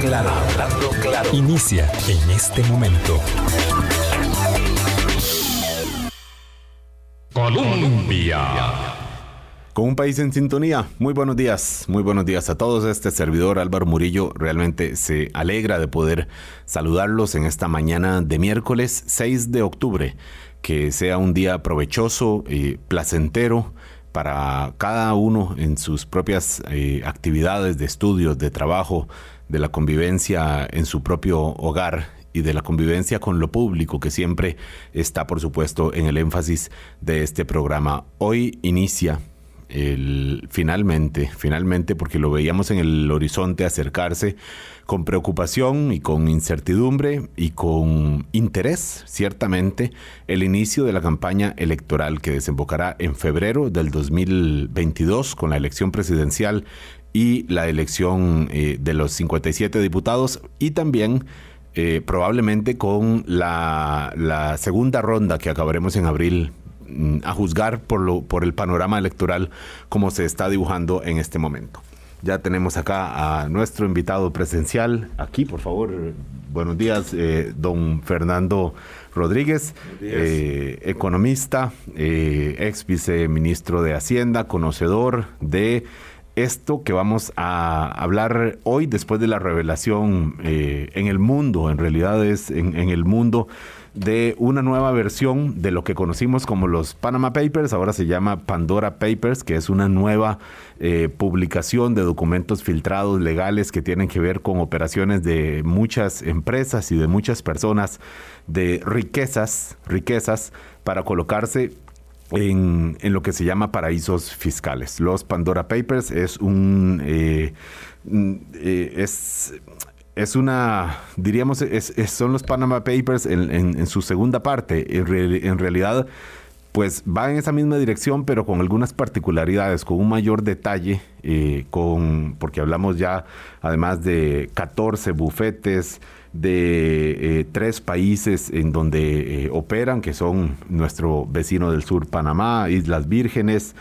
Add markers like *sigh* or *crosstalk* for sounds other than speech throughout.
Claro, claro. Inicia en este momento. Colombia. Con un país en sintonía, muy buenos días, muy buenos días a todos. Este servidor Álvaro Murillo realmente se alegra de poder saludarlos en esta mañana de miércoles 6 de octubre. Que sea un día provechoso y placentero para cada uno en sus propias eh, actividades de estudios, de trabajo, de la convivencia en su propio hogar y de la convivencia con lo público que siempre está por supuesto en el énfasis de este programa. Hoy inicia el, finalmente, finalmente porque lo veíamos en el horizonte acercarse con preocupación y con incertidumbre y con interés, ciertamente, el inicio de la campaña electoral que desembocará en febrero del 2022 con la elección presidencial y la elección eh, de los 57 diputados y también eh, probablemente con la, la segunda ronda que acabaremos en abril mm, a juzgar por, lo, por el panorama electoral como se está dibujando en este momento. Ya tenemos acá a nuestro invitado presencial. Aquí, por favor, buenos días, eh, don Fernando Rodríguez, eh, economista, eh, ex viceministro de Hacienda, conocedor de esto que vamos a hablar hoy después de la revelación en el mundo, en realidad es en, en el mundo de una nueva versión de lo que conocimos como los Panama Papers, ahora se llama Pandora Papers, que es una nueva eh, publicación de documentos filtrados legales que tienen que ver con operaciones de muchas empresas y de muchas personas de riquezas, riquezas para colocarse en, en, lo que se llama paraísos fiscales. Los Pandora Papers es un eh, mm, eh, es es una, diríamos, es, son los Panama Papers en, su segunda parte. En, realidad, pues va en esa misma dirección, pero con algunas particularidades, con un mayor detalle, eh, con, porque hablamos ya además de 14 bufetes, de eh, tres países en donde eh, operan, que son nuestro vecino del sur, Panamá, Islas Vírgenes,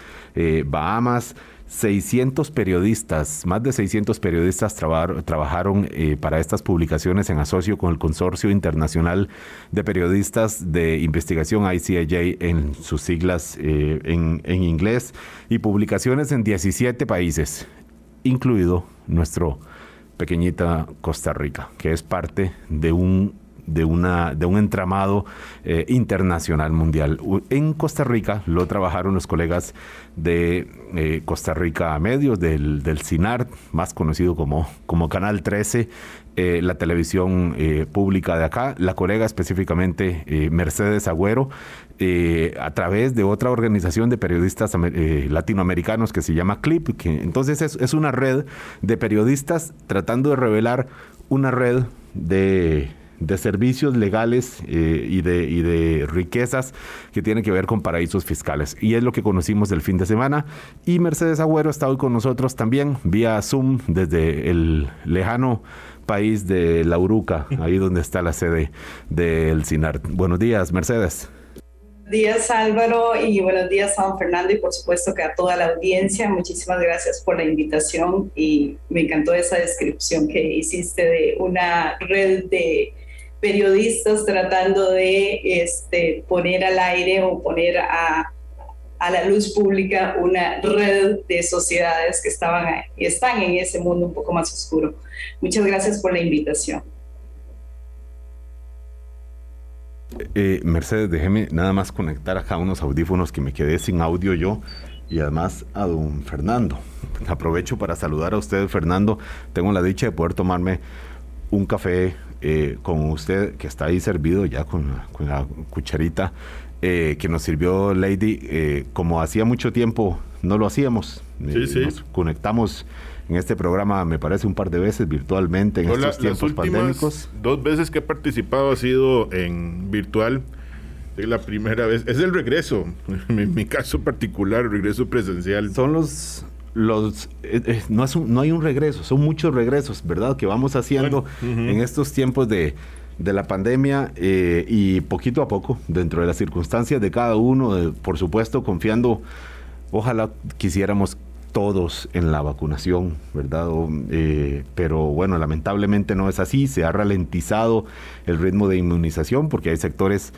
Bahamas, 600 periodistas, más de 600 periodistas trabajaron eh, para estas publicaciones en asocio con el Consorcio Internacional de Periodistas de Investigación ICIJ en sus siglas eh, en, en inglés y publicaciones en 17 países, incluido nuestro pequeñita Costa Rica, que es parte de un de, una, de un entramado eh, internacional mundial. En Costa Rica lo trabajaron los colegas de eh, Costa Rica Medios, del, del CINAR, más conocido como, como Canal 13, eh, la televisión pública de acá, la colega específicamente Mercedes Agüero, a través de otra organización de periodistas latinoamericanos que se llama CLIP, que entonces es, es una red de periodistas tratando de revelar una red de de servicios legales eh, y, de, y de riquezas que tienen que ver con paraísos fiscales. Y es lo que conocimos del fin de semana. Y Mercedes Agüero está hoy con nosotros también vía Zoom desde el lejano país de La Uruca, *laughs* ahí donde está la sede del CINAR. Buenos días, Mercedes días Álvaro y buenos días San Fernando y por supuesto que a toda la audiencia. Muchísimas gracias por la invitación y me encantó esa descripción que hiciste de una red de periodistas tratando de este, poner al aire o poner a, a, la luz pública una red de sociedades que estaban y están en ese mundo un poco más oscuro. Muchas gracias por la invitación. Eh, Mercedes, déjeme nada más conectar acá unos audífonos que me quedé sin audio yo y además a don Fernando. Aprovecho para saludar a usted, Fernando. Tengo la dicha de poder tomarme un café eh, con usted, que está ahí servido ya con, la cucharita eh, que nos sirvió Lady, eh, como hacía mucho tiempo no lo hacíamos. Nos conectamos en este programa, me parece, un par de veces virtualmente en estos tiempos pandémicos. Dos veces que he participado ha sido en virtual. Es la primera vez, es el regreso, *laughs* en mi caso particular, regreso presencial. Son los los eh, eh, no, es no hay un regreso, son muchos regresos, ¿verdad? Que vamos haciendo en estos tiempos de, de la pandemia eh, y poquito a poco, dentro de las circunstancias de cada uno, por supuesto, confiando, ojalá quisiéramos todos en la vacunación, ¿verdad? Eh, pero bueno, lamentablemente no es así, se ha ralentizado el ritmo de inmunización porque hay sectores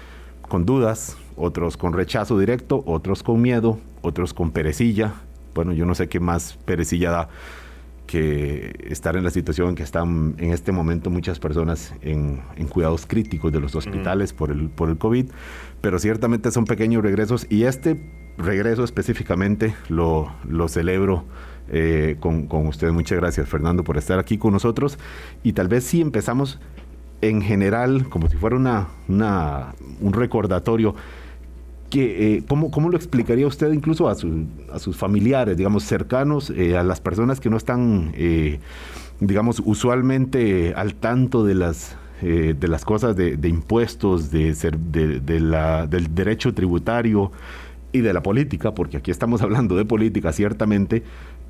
con dudas, otros con rechazo directo, otros con miedo, otros con perecilla. Bueno, yo no sé qué más perecilla da que estar en la situación en que están en este momento muchas personas en, cuidados críticos de los hospitales por, el, por el COVID, pero ciertamente son pequeños regresos y este regreso específicamente lo, lo celebro eh, con, con ustedes. Muchas gracias Fernando por estar aquí con nosotros y tal vez si empezamos en general, como si fuera una, una un recordatorio, que, eh, ¿cómo, ¿cómo, lo explicaría usted incluso a, a sus familiares, digamos, cercanos, eh, a las personas que no están, eh, digamos, usualmente al tanto de las, de las cosas de, impuestos, de, ser, de, la, del derecho tributario y de la política, porque aquí estamos hablando de política, ciertamente,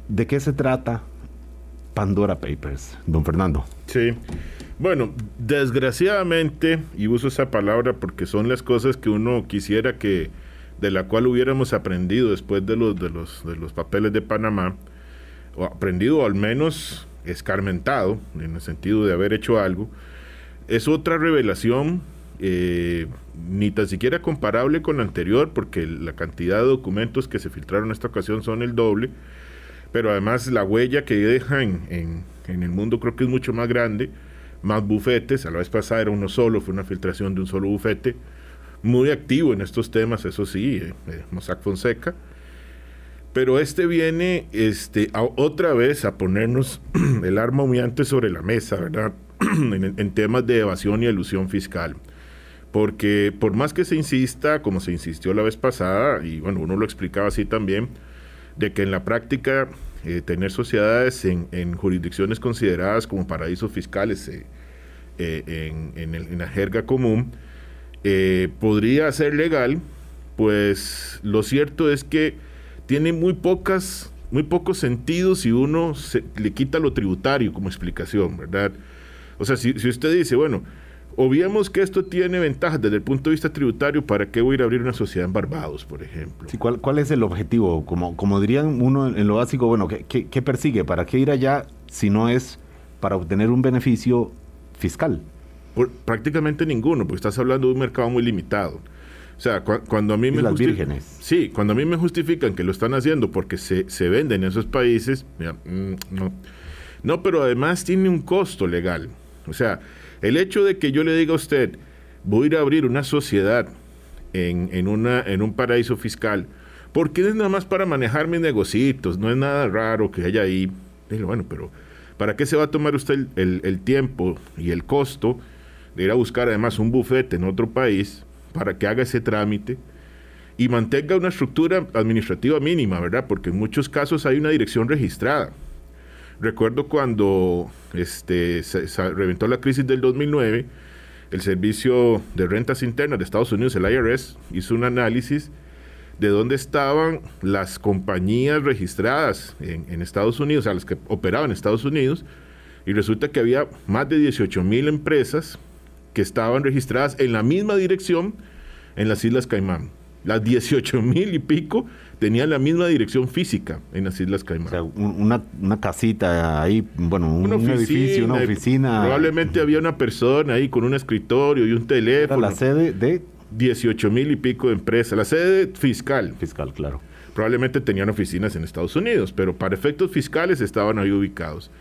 ¿de qué se trata Pandora Papers, don Fernando? Sí. Bueno, desgraciadamente, y uso esa palabra porque son las cosas que uno quisiera que, de la cual hubiéramos aprendido después de los, de los, de los papeles de Panamá, o aprendido al menos escarmentado, en el sentido de haber hecho algo, es otra revelación, eh, ni tan siquiera comparable con la anterior, porque la cantidad de documentos que se filtraron en esta ocasión son el doble, pero además la huella que deja en, en el mundo creo que es mucho más grande más bufetes. A la vez pasada era uno solo, fue una filtración de un solo bufete. Muy activo en estos temas, eso sí, eh, eh, Mossack Fonseca. Pero este viene este, otra vez a ponernos *clears throat* el arma humeante sobre la mesa, ¿verdad? *clears throat* en, temas de evasión y elusión fiscal. Porque por más que se insista, como se insistió la vez pasada, y bueno, uno lo explicaba así también, de que en la práctica eh, tener sociedades en, jurisdicciones consideradas como paraísos fiscales eh, eh, en, la jerga común, podría ser legal, pues lo cierto es que tiene muy pocas muy pocos sentidos si uno se, le quita lo tributario como explicación, ¿verdad? O sea, si, si usted dice, bueno, Obviemos que esto tiene ventajas desde el punto de vista tributario. ¿Para qué voy a ir a abrir una sociedad en Barbados, por ejemplo? Sí, ¿cuál, ¿Cuál es el objetivo? Como, como dirían uno en lo básico, bueno, ¿qué, qué, persigue? ¿Para qué ir allá si no es para obtener un beneficio fiscal? prácticamente ninguno, porque estás hablando de un mercado muy limitado. O sea, cuando a mí me las vírgenes. Sí, cuando a mí me justifican que lo están haciendo porque se, se venden en esos países, mm, no. No, pero además tiene un costo legal. O sea, el hecho de que yo le diga a usted, voy a ir a abrir una sociedad en, una, en un paraíso fiscal, porque es nada más para manejar mis negocios, no es nada raro que haya ahí. Dile, bueno, pero ¿para qué se va a tomar usted el, tiempo y el costo de ir a buscar además un bufete en otro país para que haga ese trámite? y mantenga una estructura administrativa mínima, ¿verdad? Porque en muchos casos hay una dirección registrada. Recuerdo cuando este, se, reventó la crisis del 2009, el Servicio de Rentas Internas de Estados Unidos, el IRS, hizo un análisis de dónde estaban las compañías registradas en, Estados Unidos, o sea, las que operaban en Estados Unidos, y resulta que había más de 18 mil empresas que estaban registradas en la misma dirección en las Islas Caimán. Las 18 mil y pico tenían la misma dirección física en las Islas Caimán. O sea, una, una casita ahí, bueno, un, edificio, una oficina. Probablemente había una persona ahí con un escritorio y un teléfono. la sede de 18 mil y pico de empresas. La sede fiscal. Fiscal, claro. Probablemente tenían oficinas en Estados Unidos, pero para efectos fiscales estaban ahí ubicados.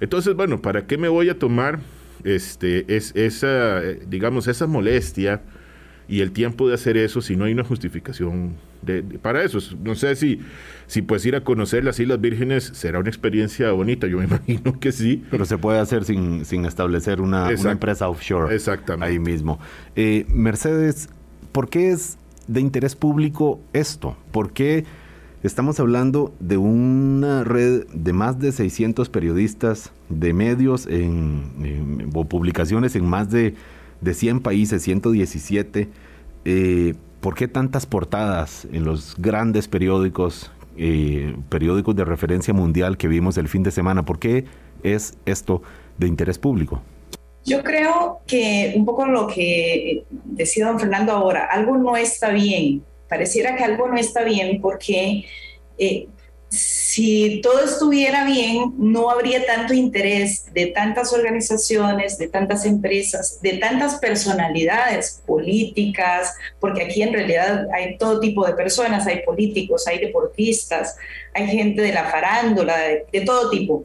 Entonces, bueno, ¿para qué me voy a tomar este, es, esa, eh, digamos, esa molestia? Y el tiempo de hacer eso si no hay una justificación de, para eso. No sé si, si pues ir a conocer las Islas Vírgenes será una experiencia bonita, yo me *laughs* imagino que sí. Pero se puede hacer sin, sin establecer una, empresa offshore Exactamente. ahí mismo. Eh, Mercedes, ¿por qué es de interés público esto? ¿Por qué estamos hablando de una red de más de 600 periodistas de medios en, o publicaciones en más de de 100 países, 117. Eh, ¿Por qué tantas portadas en los grandes periódicos, eh, periódicos de referencia mundial que vimos el fin de semana? ¿Por qué es esto de interés público? Yo creo que un poco lo que decía don Fernando ahora, algo no está bien. Pareciera que algo no está bien porque eh, si todo estuviera bien, no habría tanto interés de tantas organizaciones, de tantas empresas, de tantas personalidades políticas, porque aquí en realidad hay todo tipo de personas, hay políticos, hay deportistas, hay gente de la farándula, de, todo tipo.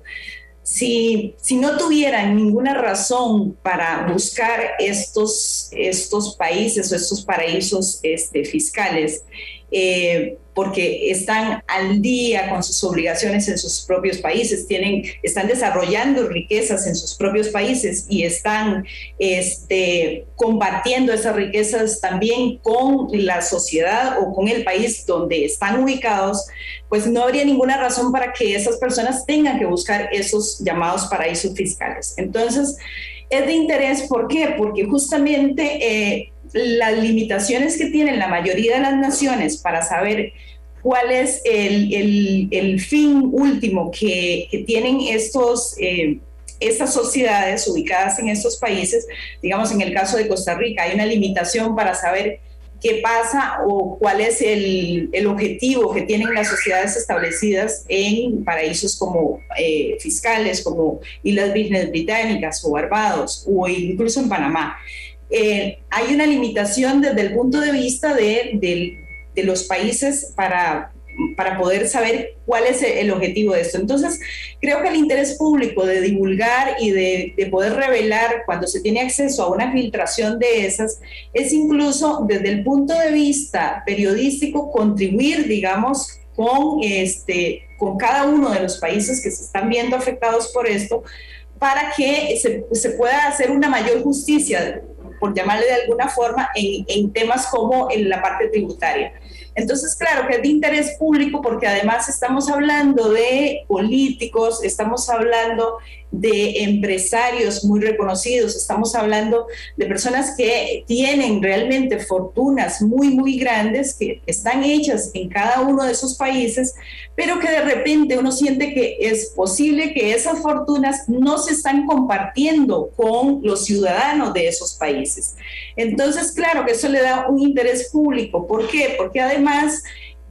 Si, si, no tuvieran ninguna razón para buscar estos, estos países o estos paraísos este, fiscales, eh, porque están al día con sus obligaciones en sus propios países, tienen, están desarrollando riquezas en sus propios países y están este, compartiendo esas riquezas también con la sociedad o con el país donde están ubicados, pues no habría ninguna razón para que esas personas tengan que buscar esos llamados paraísos fiscales. Entonces, es de interés, ¿por qué? Porque justamente... Eh, las limitaciones que tienen la mayoría de las naciones para saber cuál es el, fin último que, tienen estos, eh, estas sociedades ubicadas en estos países. Digamos, en el caso de Costa Rica, hay una limitación para saber qué pasa o cuál es el, objetivo que tienen las sociedades establecidas en paraísos como eh, fiscales, como Islas Vírgenes Británicas o Barbados o incluso en Panamá. Eh, hay una limitación desde el punto de vista de, los países para, para poder saber cuál es el objetivo de esto. Entonces, creo que el interés público de divulgar y de, de, poder revelar cuando se tiene acceso a una filtración de esas es incluso desde el punto de vista periodístico contribuir, digamos, con, este, con cada uno de los países que se están viendo afectados por esto para que se, se pueda hacer una mayor justicia por llamarle de alguna forma, en, temas como en la parte tributaria. Entonces, claro que es de interés público porque además estamos hablando de políticos, estamos hablando de empresarios muy reconocidos, estamos hablando de personas que tienen realmente fortunas muy, muy grandes, que están hechas en cada uno de esos países, pero que de repente uno siente que es posible que esas fortunas no se están compartiendo con los ciudadanos de esos países. Entonces, claro que eso le da un interés público. ¿Por qué? Porque además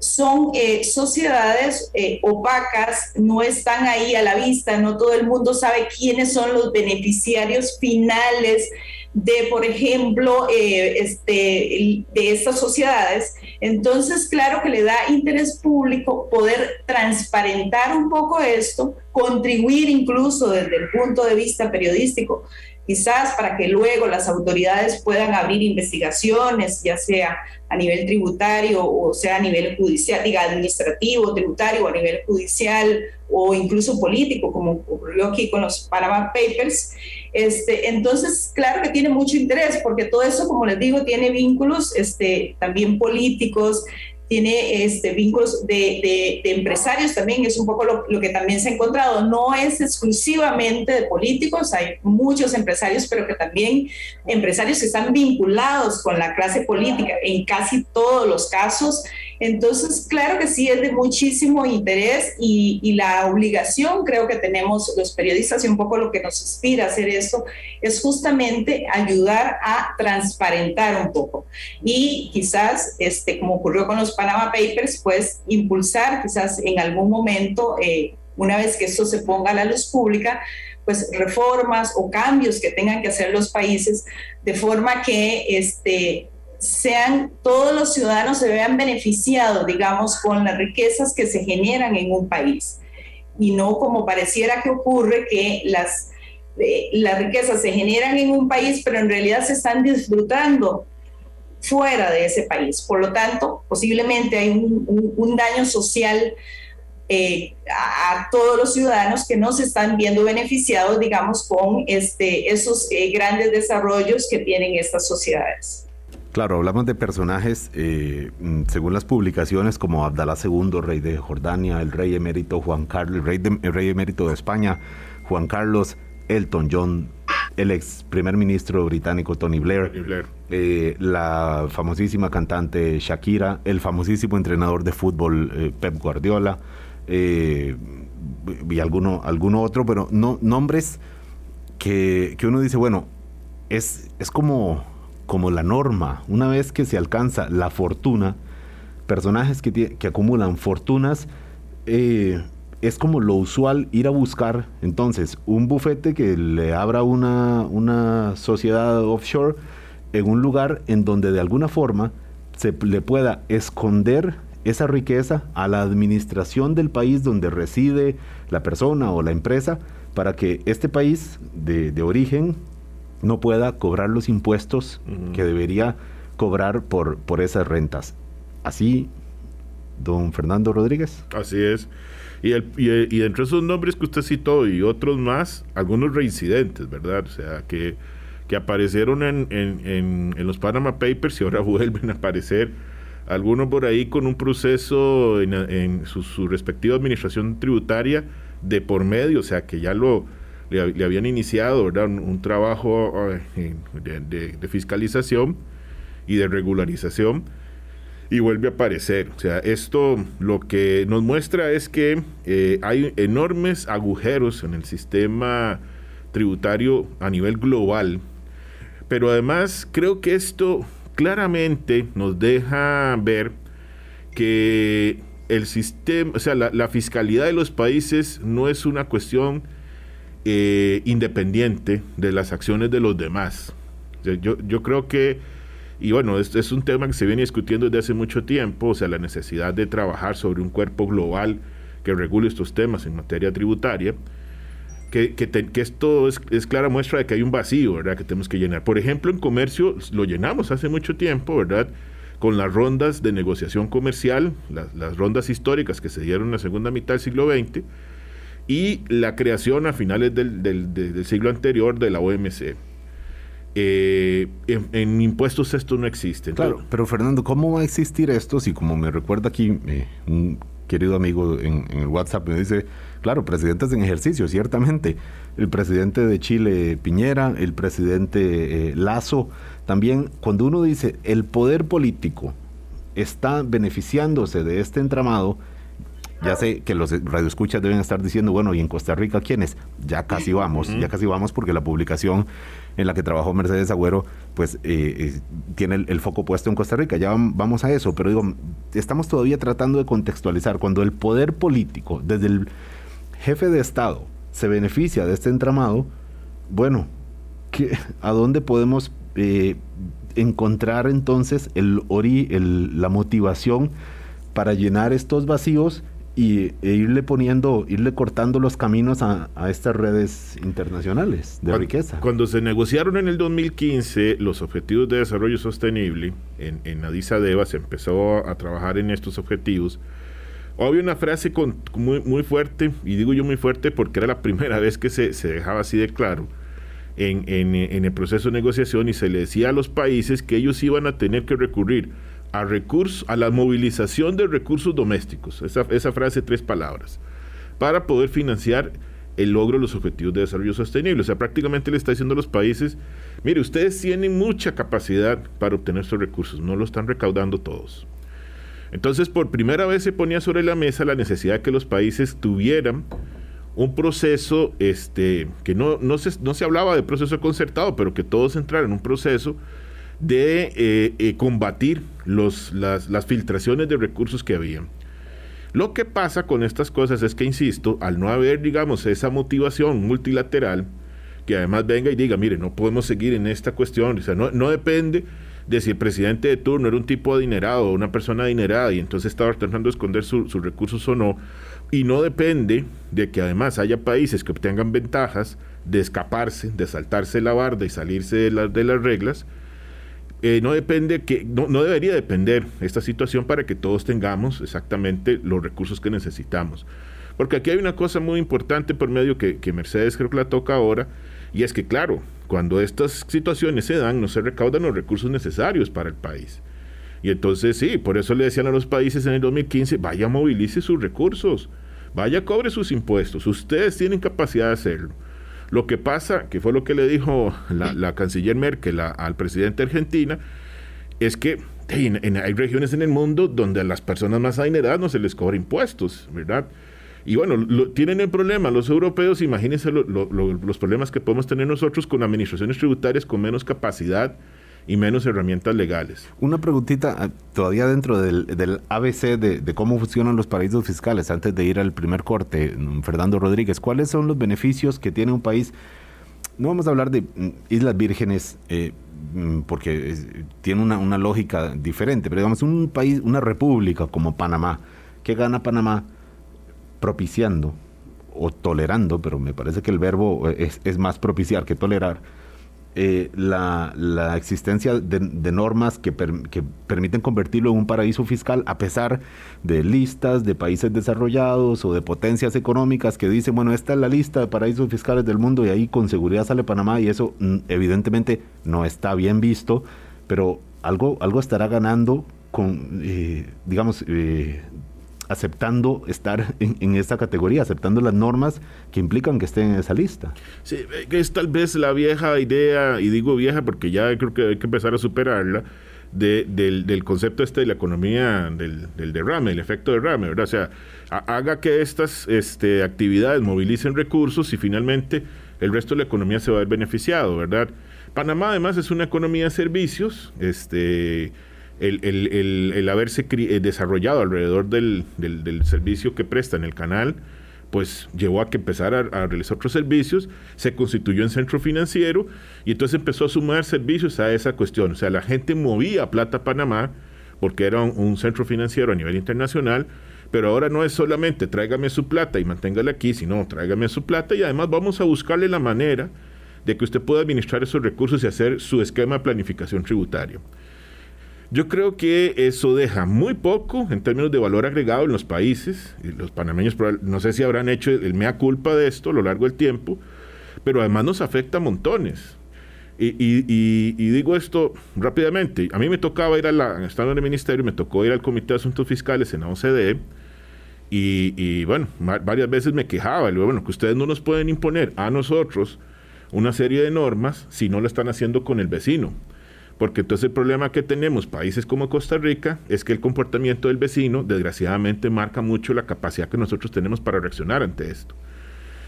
son eh, sociedades eh, opacas, no están ahí a la vista, no todo el mundo sabe quiénes son los beneficiarios finales de, por ejemplo, eh, este, de estas sociedades. Entonces, claro que le da interés público poder transparentar un poco esto, contribuir incluso desde el punto de vista periodístico quizás para que luego las autoridades puedan abrir investigaciones, ya sea a nivel tributario o sea a nivel judicial, diga administrativo, tributario a nivel judicial o incluso político, como ocurrió aquí con los Panama Papers. Este, entonces, claro que tiene mucho interés, porque todo eso, como les digo, tiene vínculos este, también políticos, tiene este, vínculos de, empresarios también, es un poco lo, lo, que también se ha encontrado. No es exclusivamente de políticos, hay muchos empresarios, pero que también empresarios que están vinculados con la clase política en casi todos los casos. Entonces, claro que sí, es de muchísimo interés y, la obligación creo que tenemos los periodistas y un poco lo que nos inspira a hacer esto es justamente ayudar a transparentar un poco. Y quizás, este, como ocurrió con los Panama Papers, pues impulsar quizás en algún momento, eh, una vez que esto se ponga a la luz pública, pues reformas o cambios que tengan que hacer los países de forma que este, sean todos los ciudadanos se vean beneficiados, digamos, con las riquezas que se generan en un país. Y no como pareciera que ocurre que las, eh, las riquezas se generan en un país, pero en realidad se están disfrutando fuera de ese país. Por lo tanto, posiblemente hay un, daño social eh, a, todos los ciudadanos que no se están viendo beneficiados, digamos, con este, esos eh, grandes desarrollos que tienen estas sociedades. Claro, hablamos de personajes, eh, mm, según las publicaciones, como Abdalá II, rey de Jordania, el rey emérito Juan Carlos, el rey, el rey emérito de España, Juan Carlos, Elton John, el ex primer ministro británico Tony Blair, eh, la famosísima cantante Shakira, el famosísimo entrenador de fútbol eh, Pep Guardiola eh, y alguno, alguno otro, pero no, nombres que, uno dice, bueno, es, es como, como la norma. Una vez que se alcanza la fortuna, personajes que, que acumulan fortunas, eh, es como lo usual ir a buscar entonces un bufete que le abra una, una sociedad offshore en un lugar en donde de alguna forma se le pueda esconder esa riqueza a la administración del país donde reside la persona o la empresa para que este país de, de origen no pueda cobrar los impuestos que debería cobrar por, por esas rentas. Así, don Fernando Rodríguez. Así es. Y, el, y, entre esos nombres que usted citó y otros más, algunos reincidentes, ¿verdad? O sea, que, que aparecieron en, en, en, los Panama Papers y ahora *laughs* vuelven a aparecer. Algunos por ahí con un proceso en, su, su respectiva administración tributaria de por medio, o sea, que ya lo, le, habían iniciado Un, trabajo de, fiscalización y de regularización y vuelve a aparecer. O sea, esto lo que nos muestra es que eh, hay enormes agujeros en el sistema tributario a nivel global, pero además creo que esto claramente nos deja ver que el sistema, o sea, la fiscalidad de los países no es una cuestión eh, independiente de las acciones de los demás. Yo, yo creo que, y bueno, es, es, un tema que se viene discutiendo desde hace mucho tiempo, o sea, la necesidad de trabajar sobre un cuerpo global que regule estos temas en materia tributaria, que, que, que esto es, es, clara muestra de que hay un vacío, ¿verdad?, que tenemos que llenar. Por ejemplo, en comercio lo llenamos hace mucho tiempo, ¿verdad?, con las rondas de negociación comercial, las, las rondas históricas que se dieron en la segunda mitad del siglo XX, y la creación a finales del, del, siglo anterior de la OMC. Eh, en, impuestos esto no existe. Claro, pero Fernando, ¿cómo va a existir esto si como me recuerda aquí eh, un querido amigo en, el WhatsApp me dice, claro, presidentes en ejercicio, ciertamente. El presidente de Chile, Piñera, el presidente eh, Lazo, también cuando uno dice el poder político está beneficiándose de este entramado, ya sé que los radioescuchas deben estar diciendo, bueno, ¿y en Costa Rica quiénes? Ya casi vamos, ya casi vamos porque la publicación en la que trabajó Mercedes Agüero, pues eh, eh, tiene el, foco puesto en Costa Rica. Ya vamos a eso, pero digo, estamos todavía tratando de contextualizar. Cuando el poder político, desde el jefe de Estado, se beneficia de este entramado, bueno, ¿qué, ¿a dónde podemos eh, encontrar entonces el, el, la motivación para llenar estos vacíos? Y, e irle poniendo, irle cortando los caminos a, estas redes internacionales de riqueza. Cuando se negociaron en el 2015 los objetivos de desarrollo sostenible, en, en Addis Abeba se empezó a trabajar en estos objetivos. Había una frase con, muy, muy fuerte, y digo yo muy fuerte porque era la primera *laughs* vez que se, se dejaba así de claro en, en, en el proceso de negociación y se le decía a los países que ellos iban a tener que recurrir a, recursos, a la movilización de recursos domésticos, esa, esa frase, tres palabras, para poder financiar el logro de los objetivos de desarrollo sostenible. O sea, prácticamente le está diciendo a los países, mire, ustedes tienen mucha capacidad para obtener estos recursos, no lo están recaudando todos. Entonces, por primera vez se ponía sobre la mesa la necesidad de que los países tuvieran un proceso este, que no, no, se, no se hablaba de proceso concertado, pero que todos entraran en un proceso de eh, eh, combatir los, las, las, filtraciones de recursos que había. Lo que pasa con estas cosas es que, insisto, al no haber, digamos, esa motivación multilateral, que además venga y diga, mire, no podemos seguir en esta cuestión, o sea, no, no depende de si el presidente de turno era un tipo adinerado o una persona adinerada y entonces estaba tratando de esconder sus recursos o no, y no depende de que además haya países que obtengan ventajas de escaparse, de saltarse la barda y salirse de, de las reglas, eh, no depende que no, debería depender esta situación para que todos tengamos exactamente los recursos que necesitamos. Porque aquí hay una cosa muy importante por medio que, que Mercedes creo que la toca ahora, y es que claro, cuando estas situaciones se dan, no se recaudan los recursos necesarios para el país. Y entonces sí, por eso le decían a los países en el 2015, vaya movilice sus recursos, vaya cobre sus impuestos, ustedes tienen capacidad de hacerlo. Lo que pasa, que fue lo que le dijo la, canciller Merkel al presidente de Argentina, es que hay regiones en el mundo donde a las personas más adineradas no se les cobra impuestos, ¿verdad? Y bueno, tienen el problema los europeos, imagínense los problemas que podemos tener nosotros con administraciones tributarias con menos capacidad y menos herramientas legales. Una preguntita ah, todavía dentro del, ABC de, cómo funcionan los paraísos fiscales, antes de ir al primer corte, mm, Fernando Rodríguez, ¿cuáles son los beneficios que tiene un país? No vamos a hablar de mm, Islas Vírgenes, eh, mm, porque tiene una, una, lógica diferente, pero digamos un país, una república como Panamá, ¿qué gana Panamá propiciando o tolerando, pero me parece que el verbo es, es más propiciar que tolerar? Eh, la, existencia de, normas que, permiten convertirlo en un paraíso fiscal a pesar de listas de países desarrollados o de potencias económicas que dicen, bueno, esta es la lista de paraísos fiscales del mundo y ahí con seguridad sale Panamá y eso mm, evidentemente no está bien visto, pero algo, algo estará ganando con, eh, digamos, eh, aceptando estar en, en, esta categoría, aceptando las normas que implican que estén en esa lista. Sí, es tal vez la vieja idea, y digo vieja porque ya creo que hay que empezar a superarla, de, del, concepto este de la economía del, del derrame, el efecto derrame, ¿verdad? O sea, haga que estas este, actividades movilicen recursos y finalmente el resto de la economía se va a ver beneficiado, ¿verdad? Panamá además es una economía de servicios, este el, haberse eh, desarrollado alrededor del, servicio que presta en el canal, pues llevó a que empezara a, realizar otros servicios, se constituyó en centro financiero y entonces empezó a sumar servicios a esa cuestión. O sea, la gente movía plata a Panamá porque era un, centro financiero a nivel internacional, pero ahora no es solamente tráigame su plata y manténgala aquí, sino tráigame su plata y además vamos a buscarle la manera de que usted pueda administrar esos recursos y hacer su esquema de planificación tributaria. Yo creo que eso deja muy poco en términos de valor agregado en los países. Los panameños no sé si habrán hecho el mea culpa de esto a lo largo del tiempo, pero además nos afecta a montones. Y, digo esto rápidamente. A mí me tocaba ir a la, estando en el ministerio, me tocó ir al Comité de Asuntos Fiscales en la OCDE. Y, bueno, varias veces me quejaba. Bueno, que ustedes no nos pueden imponer a nosotros una serie de normas si no lo están haciendo con el vecino. Porque entonces el problema que tenemos países como Costa Rica es que el comportamiento del vecino desgraciadamente marca mucho la capacidad que nosotros tenemos para reaccionar ante esto.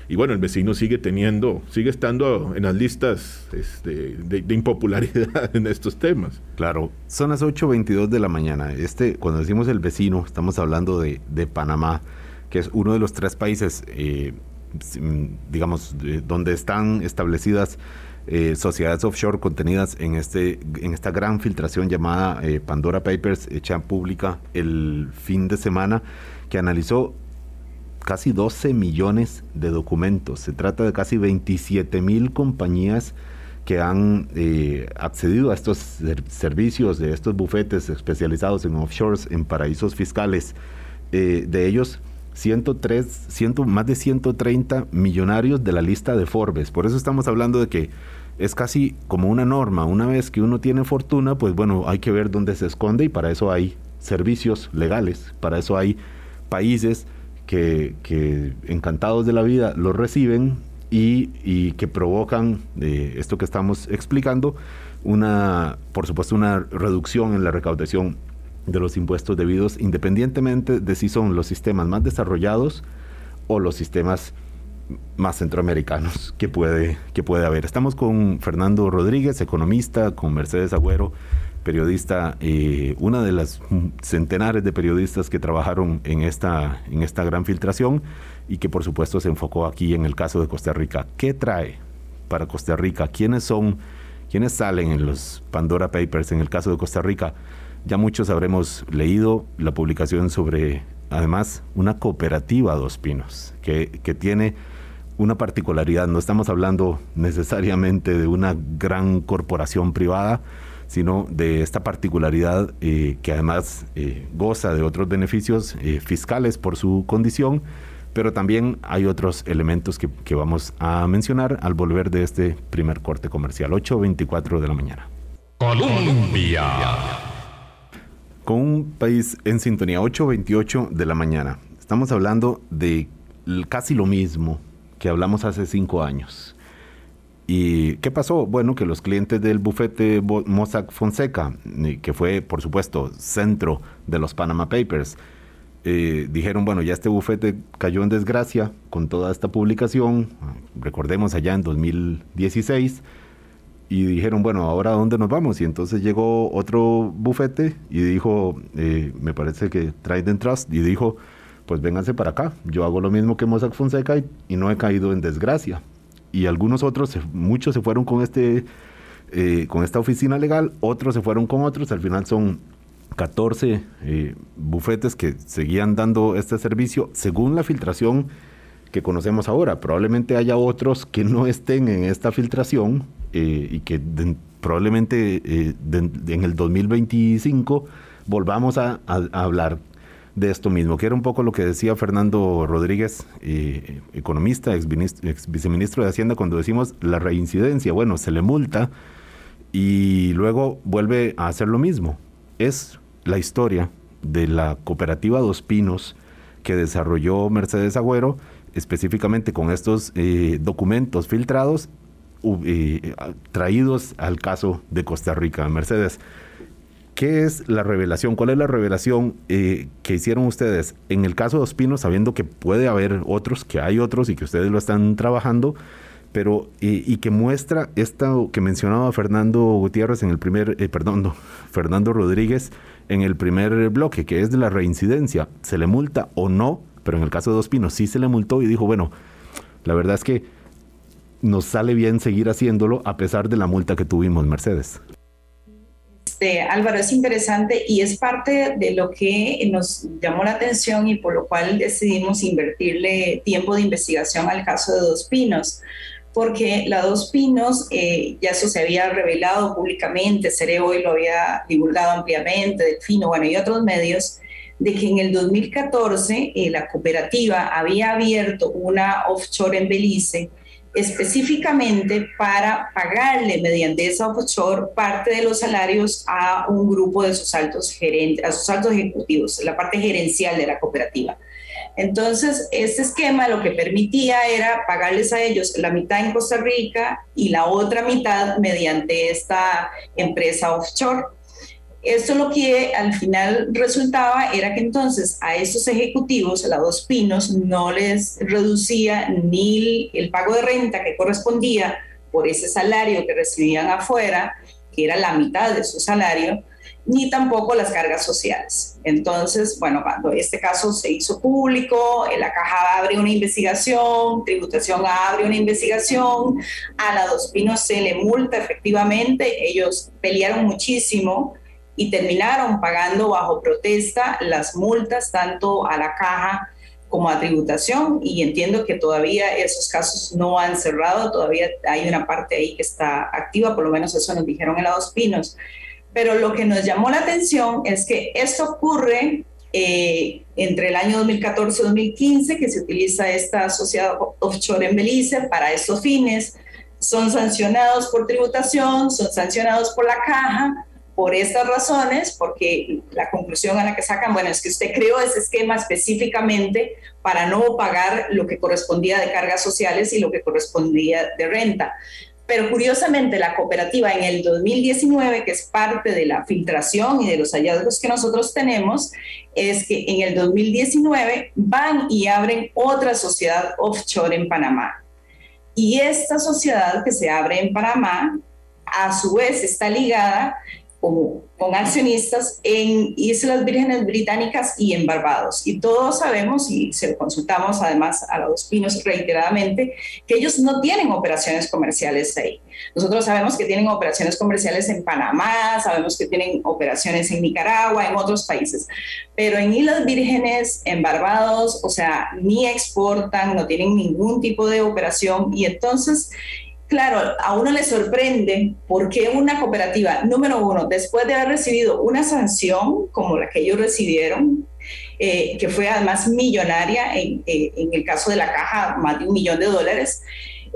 Y bueno, el vecino sigue teniendo, sigue estando en las listas este, de, impopularidad *laughs* en estos temas. Claro, son las 8.22 de la mañana. Este, cuando decimos el vecino, estamos hablando de, Panamá, que es uno de los tres países, eh, digamos, donde están establecidas eh, sociedades offshore contenidas en, este, en esta gran filtración llamada eh, Pandora Papers, hecha pública el fin de semana, que analizó casi 12 millones de documentos. Se trata de casi 27 mil compañías que han eh, accedido a estos servicios de estos bufetes especializados en offshores, en paraísos fiscales. de ellos, 103, más de 130 millonarios de la lista de Forbes. Por eso estamos hablando de que es casi como una norma. Una vez que uno tiene fortuna, pues bueno, hay que ver dónde se esconde y para eso hay servicios legales, para eso hay países que, encantados de la vida lo reciben y, que provocan eh, esto que estamos explicando, una, por supuesto, una reducción en la recaudación de los impuestos debidos, independientemente de si son los sistemas más desarrollados o los sistemas más centroamericanos que puede, que puede haber. Estamos con Fernando Rodríguez, economista, con Mercedes Agüero, periodista, eh, una de las centenares de periodistas que trabajaron en esta, en esta gran filtración y que por supuesto se enfocó aquí en el caso de Costa Rica. ¿Qué trae para Costa Rica? ¿Quiénes son, quiénes salen en los Pandora Papers en el caso de Costa Rica? Ya muchos habremos leído la publicación sobre, además, una cooperativa Dos Pinos, que, que tiene una particularidad. No estamos hablando necesariamente de una gran corporación privada, sino de esta particularidad eh, que además eh, goza de otros beneficios eh, fiscales por su condición, pero también hay otros elementos que, que, vamos a mencionar al volver de este primer corte comercial, 8.24 de la mañana. Colombia. Con un país en sintonía, 8.28 de la mañana. Estamos hablando de casi lo mismo que hablamos hace cinco años. ¿Y qué pasó? Bueno, que los clientes del bufete Mossack Fonseca, que fue, por supuesto, centro de los Panama Papers, eh, dijeron, bueno, ya este bufete cayó en desgracia con toda esta publicación, recordemos allá en 2016, y dijeron, bueno, ahora dónde nos vamos? Y entonces llegó otro bufete y dijo, eh, me parece que Trident Trust, y dijo, pues vénganse para acá, yo hago lo mismo que Mossack Fonseca y, no he caído en desgracia. Y algunos otros, muchos se fueron con, este, eh, con esta oficina legal, otros se fueron con otros, al final son 14 eh, bufetes que seguían dando este servicio según la filtración que conocemos ahora. Probablemente haya otros que no estén en esta filtración eh, y que probablemente eh, en el 2025 volvamos a, hablar de esto mismo, que era un poco lo que decía Fernando Rodríguez, eh, economista, ex, ex, viceministro de Hacienda, cuando decimos la reincidencia. Bueno, se le multa y luego vuelve a hacer lo mismo. Es la historia de la cooperativa Dos Pinos que desarrolló Mercedes Agüero específicamente con estos documentos filtrados eh, traídos al caso de Costa Rica. Mercedes, ¿qué es la revelación? ¿Cuál es la revelación eh, que hicieron ustedes en el caso de Ospino, sabiendo que puede haber otros, que hay otros y que ustedes lo están trabajando? pero y que muestra esto que mencionaba Fernando Gutiérrez en el primer, perdón, Fernando Rodríguez en el primer bloque, que es de la reincidencia, ¿se le multa o no pero en el caso de Dos Pinos sí se le multó y dijo, bueno, la verdad es que nos sale bien seguir haciéndolo a pesar de la multa que tuvimos, Mercedes. Este, Álvaro, es interesante y es parte de lo que nos llamó la atención y por lo cual decidimos invertirle tiempo de investigación al caso de Dos Pinos porque la Dos Pinos, eh, ya eso se había revelado públicamente, Cereo hoy lo había divulgado ampliamente, Delfino, bueno, y otros medios, de que en el 2014 eh, la cooperativa había abierto una offshore en Belice específicamente para pagarle mediante esa offshore parte de los salarios a un grupo de sus altos gerentes, a sus altos ejecutivos, la parte gerencial de la cooperativa. Entonces, este esquema lo que permitía era pagarles a ellos la mitad en Costa Rica y la otra mitad mediante esta empresa offshore. Esto lo que al final resultaba era que entonces a esos ejecutivos, a los dos pinos, no les reducía ni el pago de renta que correspondía por ese salario que recibían afuera, que era la mitad de su salario, ni tampoco las cargas sociales. Entonces, bueno, cuando este caso se hizo público, la caja abre una investigación, tributación abre una investigación, a la Dos Pinos se le multa efectivamente, ellos pelearon muchísimo, y terminaron pagando bajo protesta las multas tanto a la caja como a tributación y entiendo que todavía esos casos no han cerrado, todavía hay una parte ahí que está activa, por lo menos eso nos dijeron en la Dos Pinos. Pero lo que nos llamó la atención es que esto ocurre eh, entre el año 2014 y 2015, que se utiliza esta sociedad offshore en Belice para estos fines, son sancionados por tributación, son sancionados por la caja, por estas razones, porque la conclusión a la que sacan, bueno, es que usted creó ese esquema específicamente para no pagar lo que correspondía de cargas sociales y lo que correspondía de renta. Pero curiosamente la cooperativa en el 2019, que es parte de la filtración y de los hallazgos que nosotros tenemos, es que en el 2019 van y abren otra sociedad offshore en Panamá. Y esta sociedad que se abre en Panamá, a su vez está ligada con accionistas en Islas Vírgenes Británicas y en Barbados. Y todos sabemos, y se lo consultamos además a los Pinos reiteradamente, que ellos no tienen operaciones comerciales ahí. Nosotros sabemos que tienen operaciones comerciales en Panamá, sabemos que tienen operaciones en Nicaragua, en otros países, pero en Islas Vírgenes, en Barbados, o sea, ni exportan, no tienen ningún tipo de operación y entonces claro, a uno le sorprende por qué una cooperativa, número uno, después de haber recibido una sanción como la que ellos recibieron, eh, que fue además millonaria, en, en, el caso de la caja, más de un millón de dólares,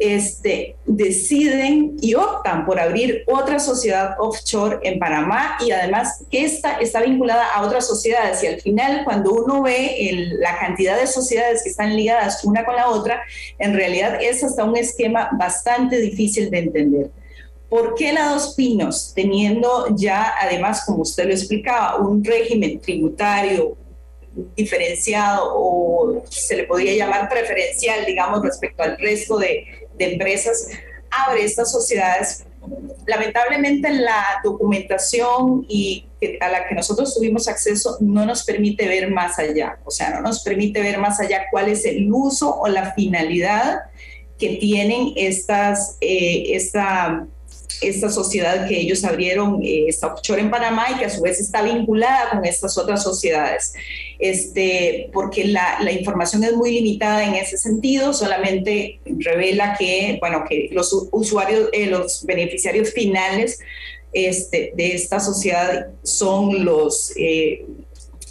este, deciden y optan por abrir otra sociedad offshore en Panamá y además que esta está vinculada a otras sociedades y al final cuando uno ve la cantidad de sociedades que están ligadas una con la otra, en realidad es hasta un esquema bastante difícil de entender. ¿Por qué la Dos Pinos, teniendo ya además, como usted lo explicaba, un régimen tributario diferenciado o se le podría llamar preferencial, digamos, respecto al resto de, de empresas, abre estas sociedades. Lamentablemente la documentación y a la que nosotros tuvimos acceso no nos permite ver más allá, o sea, no nos permite ver más allá cuál es el uso o la finalidad que tienen estas, eh, esta esta sociedad que ellos abrieron, eh, esta offshore en Panamá y que a su vez está vinculada con estas otras sociedades. Este, porque la, la información es muy limitada en ese sentido, solamente revela que, bueno, que los usuarios, eh, los beneficiarios finales este, de esta sociedad son los eh,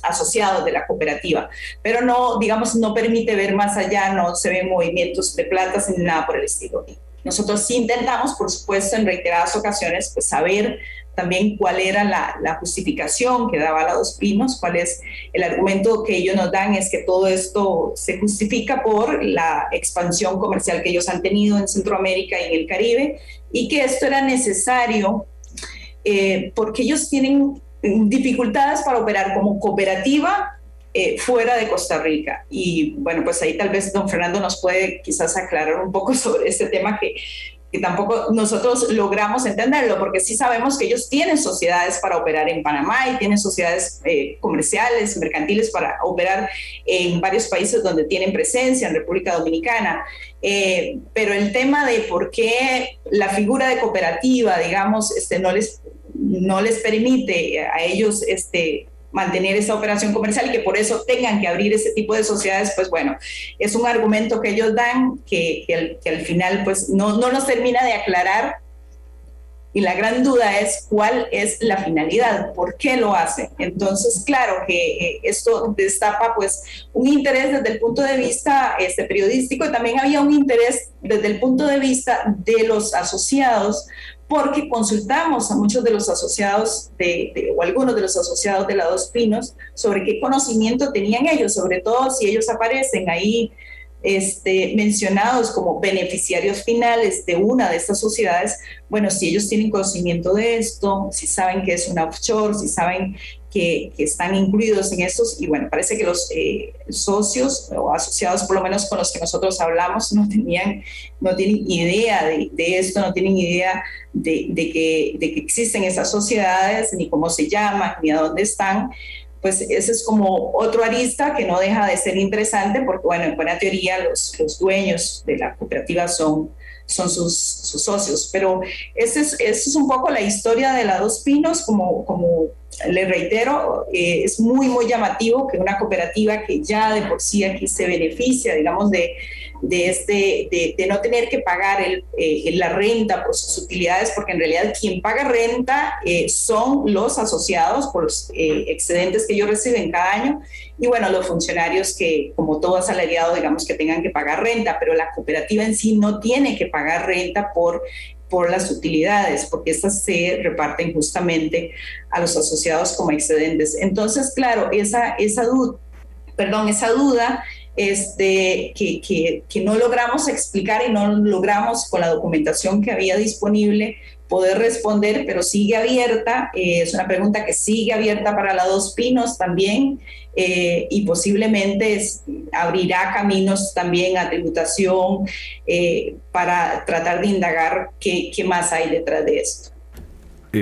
asociados de la cooperativa, pero no, digamos, no permite ver más allá, no se ven movimientos de platas ni nada por el estilo. Nosotros sí intentamos, por supuesto, en reiteradas ocasiones, pues saber también cuál era la, justificación que daba la Dos Pinos, cuál es el argumento que ellos nos dan, es que todo esto se justifica por la expansión comercial que ellos han tenido en Centroamérica y en el Caribe, y que esto era necesario eh, porque ellos tienen dificultades para operar como cooperativa eh, fuera de Costa Rica. Y bueno, pues ahí tal vez don Fernando nos puede quizás aclarar un poco *laughs* sobre este tema que, que tampoco nosotros logramos entenderlo, porque sí sabemos que ellos tienen sociedades para operar en Panamá y tienen sociedades eh, comerciales, mercantiles para operar en varios países donde tienen presencia, en República Dominicana. Eh, pero el tema de por qué la figura de cooperativa, digamos, este, no, les, no les permite a ellos este, mantener esa operación comercial y que por eso tengan que abrir ese tipo de sociedades, pues bueno, es un argumento que ellos dan que, al, final pues no, no nos termina de aclarar y la gran duda es cuál es la finalidad, por qué lo hacen. Entonces, claro que eh, esto destapa pues un interés desde el punto de vista este, periodístico y también había un interés desde el punto de vista de los asociados porque consultamos a muchos de los asociados de, o algunos de los asociados de la Dos Pinos sobre qué conocimiento tenían ellos, sobre todo si ellos aparecen ahí este, mencionados como beneficiarios finales de una de estas sociedades, bueno, si ellos tienen conocimiento de esto, si saben que es una offshore, si saben que, están incluidos en estos, y bueno, parece que los eh, socios o asociados, por lo menos con los que nosotros hablamos, no tenían, no tienen idea de, esto, no tienen idea de, de, que, de que existen esas sociedades, ni cómo se llaman, ni a dónde están pues ese es como otro arista que no deja de ser interesante porque, bueno, en buena teoría los, los dueños de la cooperativa son, son sus, sus socios. Pero esa es, es un poco la historia de la Dos Pinos, como, como le reitero, eh, es muy, muy llamativo que una cooperativa que ya de por sí aquí se beneficia, digamos, de de, este, de, no tener que pagar eh, la renta por sus utilidades, porque en realidad quien paga renta eh, son los asociados por los excedentes que ellos reciben cada año y bueno, los funcionarios que como todo asalariado digamos que tengan que pagar renta, pero la cooperativa en sí no tiene que pagar renta por por las utilidades, porque estas se reparten justamente a los asociados como excedentes. Entonces, claro, esa, esa, perdón, esa duda que, que, no logramos explicar y no logramos con la documentación que había disponible poder responder, pero sigue abierta. Eh, es una pregunta que sigue abierta para la Dos Pinos también eh, y posiblemente abrirá caminos también a tributación eh, para tratar de indagar qué, qué, más hay detrás de esto.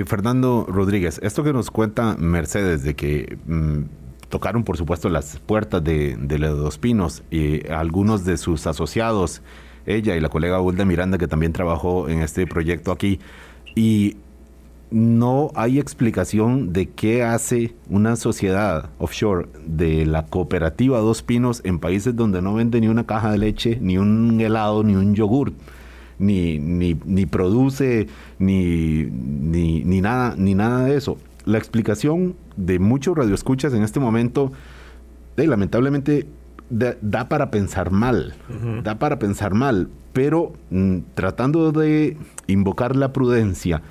Fernando Rodríguez, esto que nos cuenta Mercedes de que... Mm, tocaron por supuesto las puertas de, los Dos Pinos y algunos de sus asociados, ella y la colega Hulda Miranda que también trabajó en este proyecto aquí y no hay explicación de qué hace una sociedad offshore de la cooperativa Dos Pinos en países donde no vende ni una caja de leche, ni un helado, ni un yogur. Ni, ni, ni produce ni, ni, ni, nada, ni nada de eso la explicación de muchos radioescuchas en este momento, lamentablemente, da, para pensar mal, da para pensar mal, pero mm, tratando de invocar la prudencia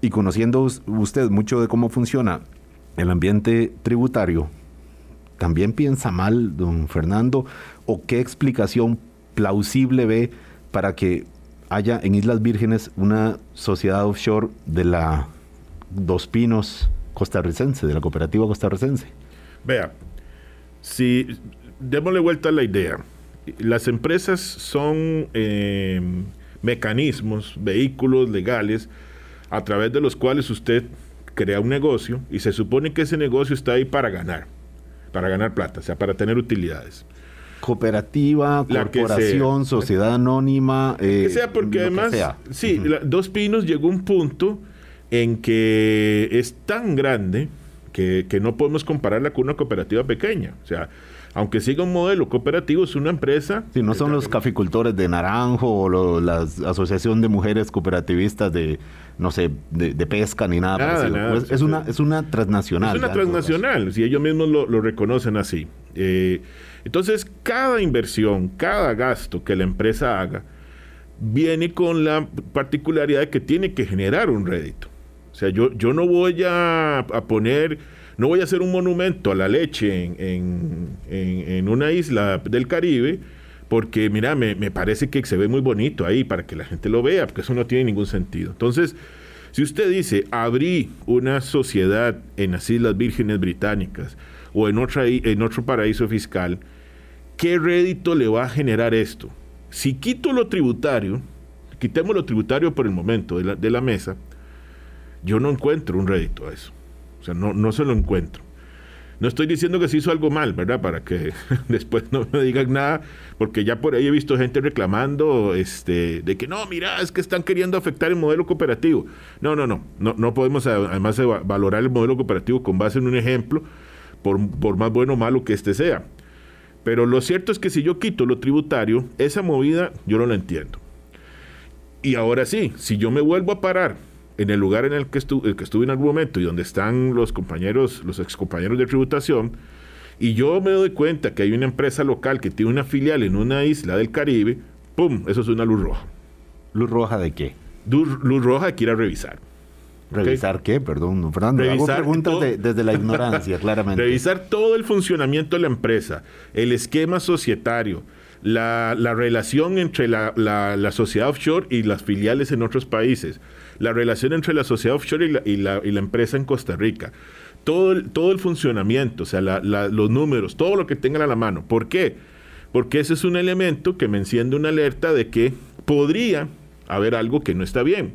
y conociendo usted mucho de cómo funciona el ambiente tributario, también piensa mal, don Fernando, o qué explicación plausible ve para que haya en Islas Vírgenes una sociedad offshore de la Dos Pinos costarricense, de la cooperativa costarricense. Vea, si démosle vuelta a la idea, las empresas son eh, mecanismos, vehículos legales a través de los cuales usted crea un negocio y se supone que ese negocio está ahí para ganar, para ganar plata, o sea, para tener utilidades. Cooperativa, corporación, sociedad anónima. que eh, sea, porque además, sí, Dos Pinos llegó a un punto en que es tan grande que, que, no podemos compararla con una cooperativa pequeña. O sea, aunque siga un modelo cooperativo, es una empresa. Si no son los caficultores de Naranjo o la Asociación de Mujeres Cooperativistas de, no sé, de, pesca ni nada, parecido. Es, una, es una transnacional. Es una transnacional, si ellos mismos lo, lo reconocen así. Eh, entonces, cada inversión, cada gasto que la empresa haga, viene con la particularidad de que tiene que generar un rédito. O sea, yo, yo no voy a, a poner no voy a hacer un monumento a la leche en, una isla del Caribe, porque mira, me, parece que se ve muy bonito ahí para que la gente lo vea, porque eso no tiene ningún sentido. Entonces, si usted dice, abrí una sociedad en las Islas Vírgenes Británicas o en, otra, en otro paraíso fiscal, ¿qué rédito le va a generar esto? Si quito lo tributario, quitemos lo tributario por el momento de la, de la mesa, yo no encuentro un rédito a eso. O sea, no, no se lo encuentro. No estoy diciendo que se hizo algo mal, ¿verdad? Para que *laughs* después no me digan nada, porque ya por ahí he visto gente reclamando este, de que no, mira, es que están queriendo afectar el modelo cooperativo. No, no, no, no, no podemos además valorar el modelo cooperativo con base en un ejemplo, por, por más bueno o malo que este sea. Pero lo cierto es que si yo quito lo tributario, esa movida yo no la entiendo. Y ahora sí, si yo me vuelvo a parar en el lugar en el que, estuve, que estuve en algún momento y donde están los compañeros, los excompañeros de tributación, y yo me doy cuenta que hay una empresa local que tiene una filial en una isla del Caribe, ¡pum! Eso es una luz roja. ¿Luz roja de qué? Luz, roja que ir a revisar. ¿Revisar qué? Perdón, Fernando. Revisar hago preguntas desde la ignorancia, *laughs* claramente. Revisar todo el funcionamiento de la empresa, el esquema societario, la, relación entre la, la, sociedad offshore y las filiales en otros países, la relación entre la sociedad offshore y la, empresa en Costa Rica, todo el, todo el funcionamiento, o sea, los números, todo lo que tengan a la mano. ¿Por qué? Porque ese es un elemento que me enciende una alerta de que podría haber algo que no está bien.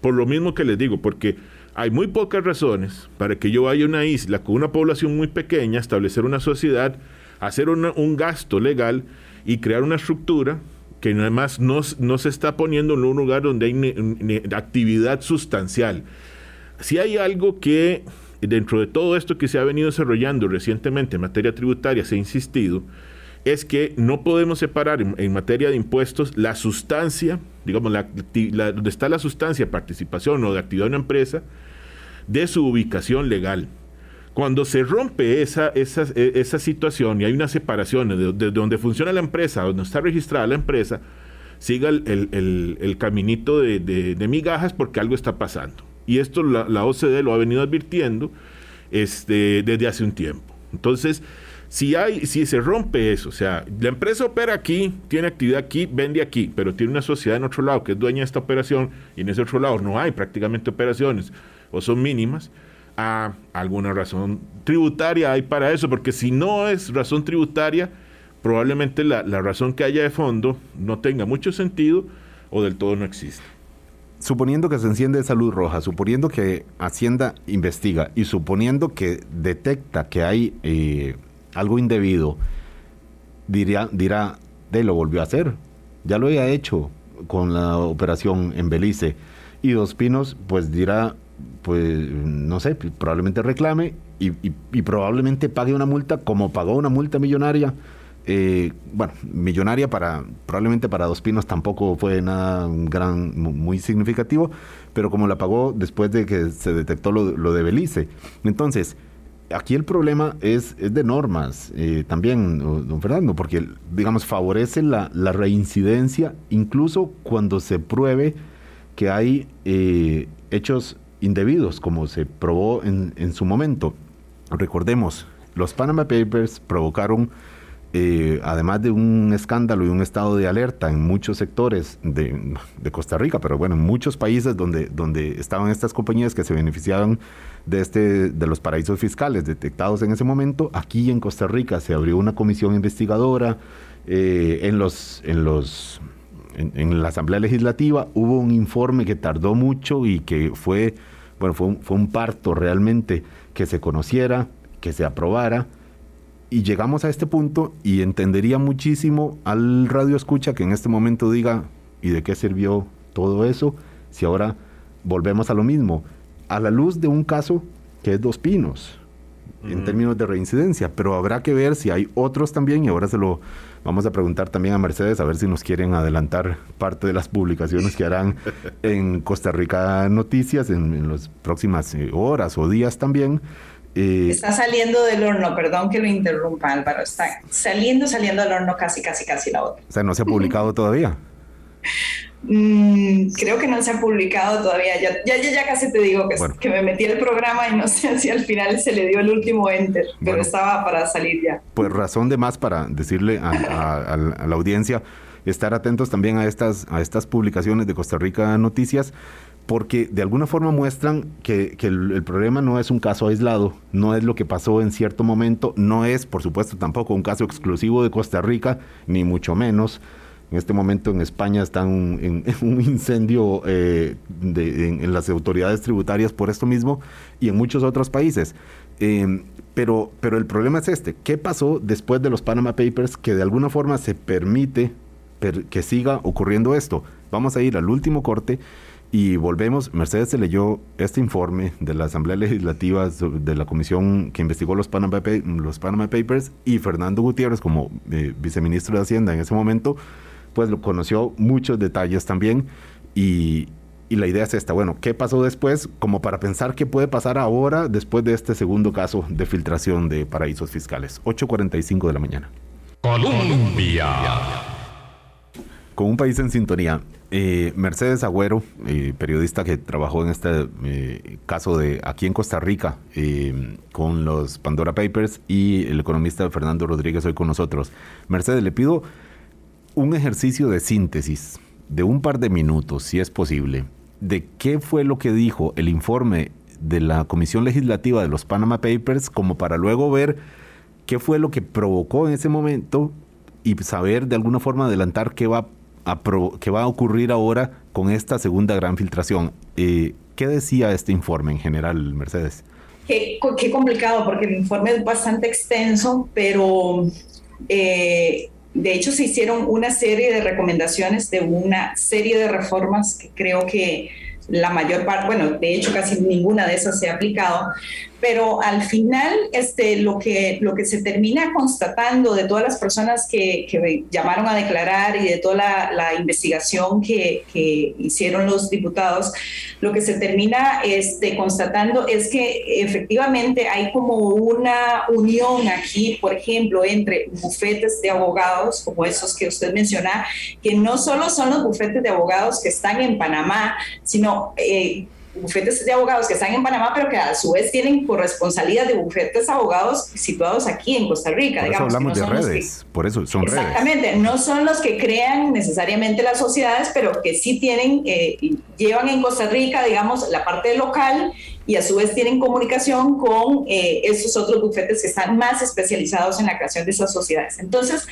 Por lo mismo que les digo, porque hay muy pocas razones para que yo vaya a una isla con una población muy pequeña, establecer una sociedad, hacer un gasto legal y crear una estructura que además no, no se está poniendo en un lugar donde hay actividad sustancial. Si hay algo que dentro de todo esto que se ha venido desarrollando recientemente en materia tributaria se ha insistido, es que no podemos separar en, materia de impuestos la sustancia, digamos, la, donde está la sustancia, participación o de actividad de una empresa, de su ubicación legal. Cuando se rompe esa, esa, e, esa situación y hay una separación de, donde funciona la empresa, donde está registrada la empresa, siga el, caminito de, migajas porque algo está pasando. Y esto la, la, OCDE lo ha venido advirtiendo este, desde hace un tiempo. Entonces, si, hay, si se rompe eso, o sea, la empresa opera aquí, tiene actividad aquí, vende aquí, pero tiene una sociedad en otro lado que es dueña de esta operación y en ese otro lado no hay prácticamente operaciones o son mínimas, alguna razón tributaria hay para eso, porque si no es razón tributaria, probablemente la, razón que haya de fondo no tenga mucho sentido o del todo no existe. Suponiendo que se enciende esa luz roja, suponiendo que Hacienda investiga y suponiendo que detecta que hay eh, algo indebido, dirá, de lo volvió a hacer. Ya lo había hecho con la operación en Belice. Y Dos Pinos, pues dirá, pues no sé, probablemente reclame y, probablemente pague una multa como pagó una multa millonaria. Eh, bueno, millonaria para, probablemente para Dos Pinos tampoco fue nada gran, muy significativo, pero como la pagó después de que se detectó lo, de Belice. Entonces, aquí el problema es, es de normas eh, también, don Fernando, porque, digamos, favorece la, la, reincidencia incluso cuando se pruebe que hay eh, hechos indebidos, como se probó en, en su momento. Recordemos, los Panama Papers provocaron, eh, además de un escándalo y un estado de alerta en muchos sectores de, de, Costa Rica, pero bueno, en muchos países donde, donde estaban estas compañías que se beneficiaban de, este, de los paraísos fiscales detectados en ese momento, aquí en Costa Rica se abrió una comisión investigadora eh, en los... En los en, la Asamblea Legislativa hubo un informe que tardó mucho y que fue, bueno, fue fue un parto realmente que se conociera, que se aprobara y llegamos a este punto y entendería muchísimo al radio escucha que en este momento diga, ¿y de qué sirvió todo eso? Si ahora volvemos a lo mismo, a la luz de un caso que es Dos Pinos, en términos de reincidencia, pero habrá que ver si hay otros también y ahora se lo vamos a preguntar también a Mercedes a ver si nos quieren adelantar parte de las publicaciones que harán *laughs* en Costa Rica Noticias en, en las próximas eh, horas o días también está saliendo del horno, perdón que lo interrumpa Álvaro, está saliendo, saliendo del horno casi, casi, casi la otra. O sea, ¿no se ha publicado *laughs* todavía? Mm, creo que no se ha publicado todavía. Ya, ya, ya casi te digo que, que, me metí el programa y no *laughs* sé si al final se le dio el último enter, pero estaba para salir ya. Pues razón de más para decirle a, la audiencia estar atentos también a estas, a estas publicaciones de Costa Rica Noticias porque de alguna forma muestran que, el, problema no es un caso aislado, no es lo que pasó en cierto momento, no es, por supuesto, tampoco un caso exclusivo de Costa Rica, ni mucho menos. En este momento en España están en, *laughs* un incendio eh, en, las autoridades tributarias por esto mismo y en muchos otros países. Eh, pero, pero el problema es este, ¿qué pasó después de los Panama Papers que de alguna forma se permite que siga ocurriendo esto? Vamos a ir al último corte y volvemos, Mercedes se leyó este informe de la Asamblea Legislativa de la comisión que investigó los Panama, los Panama Papers y Fernando Gutiérrez como eh, viceministro de Hacienda en ese momento, pues lo conoció muchos detalles también y, y la idea es esta, bueno, ¿qué pasó después? Como para pensar qué puede pasar ahora después de este segundo caso de filtración de paraísos fiscales. 8.45 de la mañana. Colombia. Con un país en sintonía. Eh, Mercedes Agüero, eh, periodista que trabajó en este eh, caso de aquí en Costa Rica con los Pandora Papers y el economista Fernando Rodríguez hoy con nosotros. Mercedes, le pido un ejercicio de síntesis de un par de minutos, si es posible, de qué fue lo que dijo el informe de la Comisión Legislativa de los Panama Papers, como para luego ver qué fue lo que provocó en ese momento y saber de alguna forma adelantar qué va a que va a ocurrir ahora con esta segunda gran filtración. Eh, ¿Qué decía este informe en general, Mercedes? Qué, qué complicado, porque el informe es bastante extenso, pero eh, de hecho se hicieron una serie de recomendaciones de una serie de reformas que creo que la mayor parte, bueno, de hecho casi ninguna de esas se ha aplicado, pero al final este, lo, que, lo que se termina constatando de todas las personas que, que llamaron a declarar y de toda la, la investigación que, que, hicieron los diputados, lo que se termina este, constatando es que efectivamente hay como una unión aquí, por ejemplo, entre bufetes de abogados, como esos que usted menciona, que no solo son los bufetes de abogados que están en Panamá, sino... Eh, bufetes de abogados que están en Panamá, pero que a su vez tienen corresponsabilidad de bufetes abogados situados aquí en Costa Rica. Por eso hablamos de redes, por eso son redes. Exactamente, no son los que crean necesariamente las sociedades, pero que sí tienen, eh, llevan en Costa Rica, digamos, la parte local y a su vez tienen comunicación con eh, otros bufetes que están más especializados en la creación de esas sociedades. Entonces,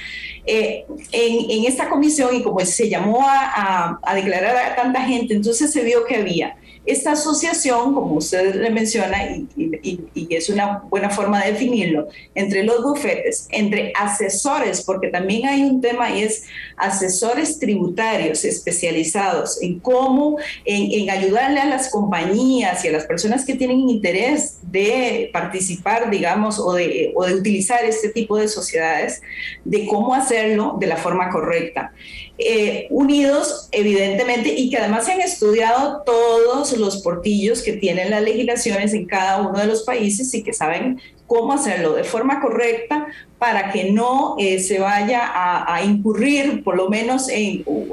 eh, en, esta comisión, y como se llamó a, a declarar a tanta gente, entonces se vio que había esta asociación, como usted le menciona, y, es una buena forma de definirlo, entre los bufetes, entre asesores, porque también hay un tema y es asesores tributarios especializados en cómo, en, ayudarle a las compañías y a las personas que tienen interés de participar, digamos, o de, o de utilizar este tipo de sociedades, de cómo hacerlo de la forma correcta. Eh, unidos, evidentemente, y que además se han estudiado todos los portillos que tienen las legislaciones en cada uno de los países y que saben cómo hacerlo de forma correcta para que no eh, se vaya a, incurrir, por lo menos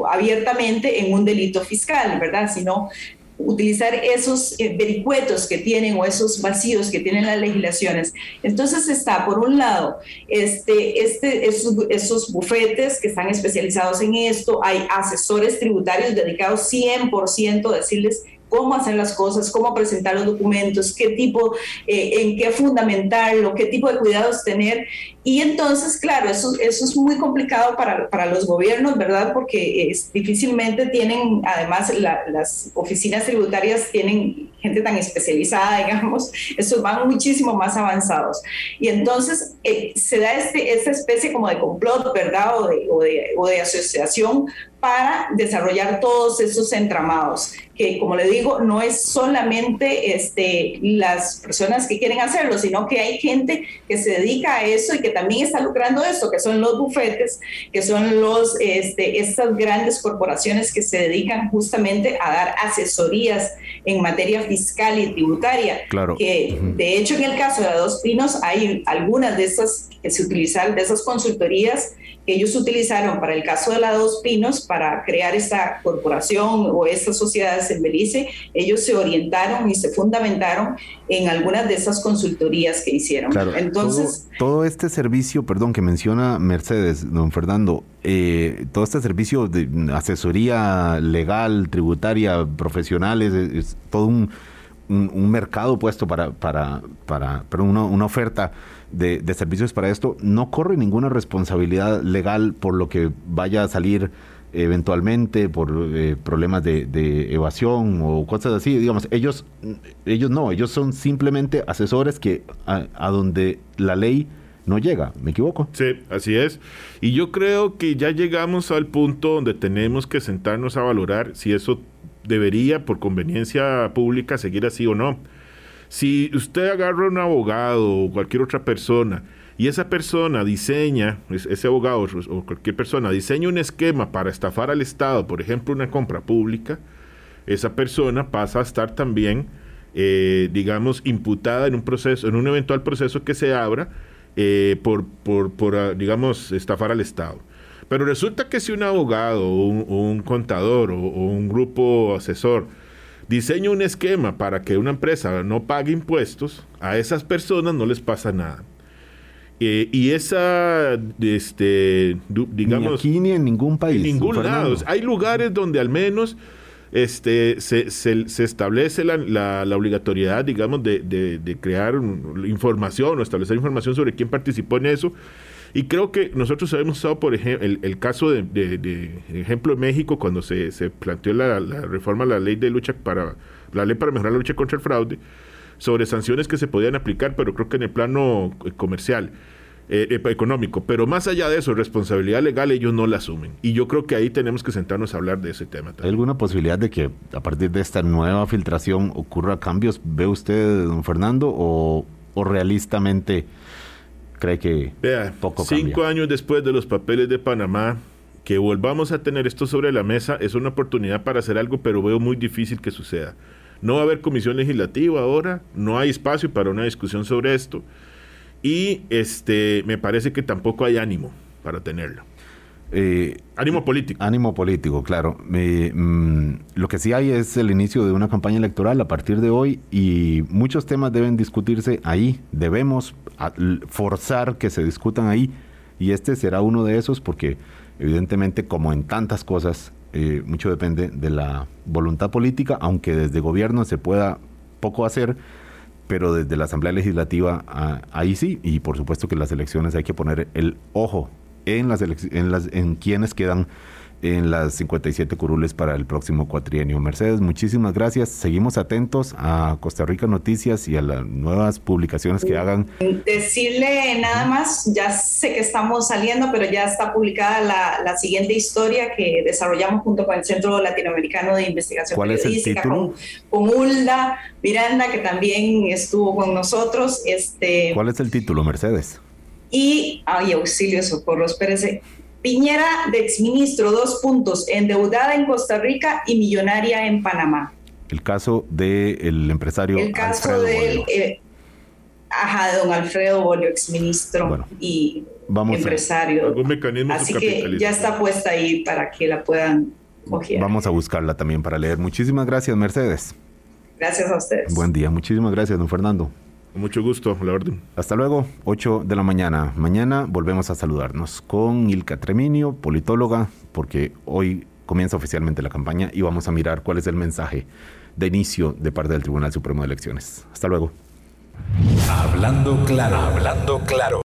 abiertamente, en un delito fiscal, ¿verdad? Sino utilizar esos eh, vericuetos que tienen o esos vacíos que tienen las legislaciones. Entonces está, por un lado, este, este, esos, esos bufetes que están especializados en esto, hay asesores tributarios dedicados 100% a decirles cómo hacer las cosas, cómo presentar los documentos, qué tipo, eh, en qué fundamentarlo, qué tipo de cuidados tener. Y entonces, claro, eso, eso es muy complicado para, para los gobiernos, ¿verdad? Porque es, difícilmente tienen, además, las oficinas tributarias tienen gente tan especializada, *laughs* digamos, estos van muchísimo más avanzados. Y entonces eh, se da este, esta especie como de complot, ¿verdad? O de, o de, o de asociación para desarrollar todos esos entramados, que como le digo, no es solamente este, las personas que quieren hacerlo, sino que hay gente que se dedica a eso y que también está lucrando eso, que son los bufetes, que son los, este, estas grandes corporaciones que se dedican justamente a dar asesorías en materia fiscal y tributaria. Claro. Que de hecho en el caso de Dos Pinos hay algunas de esas que se utilizan, de esas consultorías que ellos utilizaron para el caso de la Dos Pinos, para crear esta corporación o estas sociedades en Belice, ellos se orientaron y se fundamentaron en algunas de esas consultorías que hicieron. Claro, Entonces, todo, este servicio, perdón, que menciona Mercedes, don Fernando, eh, todo este servicio de asesoría legal, tributaria, profesionales, es, todo un, mercado puesto para, para, para, una, una oferta de, servicios para esto, no corre ninguna responsabilidad legal por lo que vaya a salir eventualmente por eh, problemas de, evasión o cosas así, digamos, ellos, ellos no, ellos son simplemente asesores que a, donde la ley no llega, ¿me equivoco? Sí, así es. Y yo creo que ya llegamos al punto donde tenemos que sentarnos a valorar si eso debería, por conveniencia pública, seguir así o no. Si usted agarra a un abogado o cualquier otra persona y esa persona diseña, ese abogado o cualquier persona diseña un esquema para estafar al Estado, por ejemplo, una compra pública, esa persona pasa a estar también, eh, digamos, imputada en un proceso, en un eventual proceso que se abra eh, por, por, ah, digamos, estafar al Estado. Pero resulta que si un abogado o un, contador o un grupo asesor diseña un esquema para que una empresa no pague impuestos, a esas personas no les pasa nada. Eh, y esa, este, digamos... Ni aquí ni en ningún país. En ningún lado. Hay lugares donde al menos este, se, se, establece la, la, obligatoriedad, digamos, de, de, de crear información o establecer información sobre quién participó en eso y creo que nosotros hemos usado, por ejemplo, el, caso de, ejemplo de México, cuando se, se planteó la, reforma a la ley de lucha para, la ley para mejorar la lucha contra el fraude, sobre sanciones que se podían aplicar, pero creo que en el plano eh, comercial. Eh, eh, económico, pero más allá de eso, responsabilidad legal ellos no la asumen. Y yo creo que ahí tenemos que sentarnos a hablar de ese tema. ¿Hay alguna posibilidad de que a partir de esta nueva filtración ocurra cambios? ¿Ve usted, don Fernando, o, o realistamente cree que Vea, poco cinco años después de los papeles de Panamá, que volvamos a tener esto sobre la mesa es una oportunidad para hacer algo, pero veo muy difícil que suceda. No va a haber comisión legislativa ahora, no hay espacio para una discusión sobre esto y este me parece que tampoco hay ánimo para tenerlo. Eh, ánimo político. Ánimo político, claro. Mm, lo que sí hay es el inicio de una campaña electoral a partir de hoy y muchos temas deben discutirse ahí. Debemos forzar que se discutan ahí y este será uno de esos porque evidentemente como en tantas cosas eh, mucho depende de la voluntad política, aunque desde gobierno se pueda poco hacer, pero desde la Asamblea Legislativa ah, ahí sí y por supuesto que las elecciones hay que poner el ojo en, las en, las, en quienes quedan en las 57 curules para el próximo cuatrienio. Mercedes, muchísimas gracias. Seguimos atentos a Costa Rica Noticias y a las nuevas publicaciones que hagan. Decirle nada más, ya sé que estamos saliendo, pero ya está publicada la, la siguiente historia que desarrollamos junto con el Centro Latinoamericano de Investigación ¿Cuál es el título? Con, con, Ulda Miranda, que también estuvo con nosotros. Este, ¿Cuál es el título, Mercedes? Y, ay, auxilio, socorro, espérese. Piñera de exministro, dos puntos, endeudada en Costa Rica y millonaria en Panamá. El caso del empresario. El caso del. Eh, ajá, de don Alfredo Bolio, exministro y empresario. Así que ya está puesta ahí para que la puedan coger. Vamos a buscarla también para leer. Muchísimas gracias, Mercedes. Gracias a ustedes. Buen día. Muchísimas gracias, don Fernando mucho gusto, la orden. Hasta luego, 8 de la mañana. Mañana volvemos a saludarnos con Ilka Treminio, politóloga, porque hoy comienza oficialmente la campaña y vamos a mirar cuál es el mensaje de inicio de parte del Tribunal Supremo de Elecciones. Hasta luego. Hablando claro, hablando claro.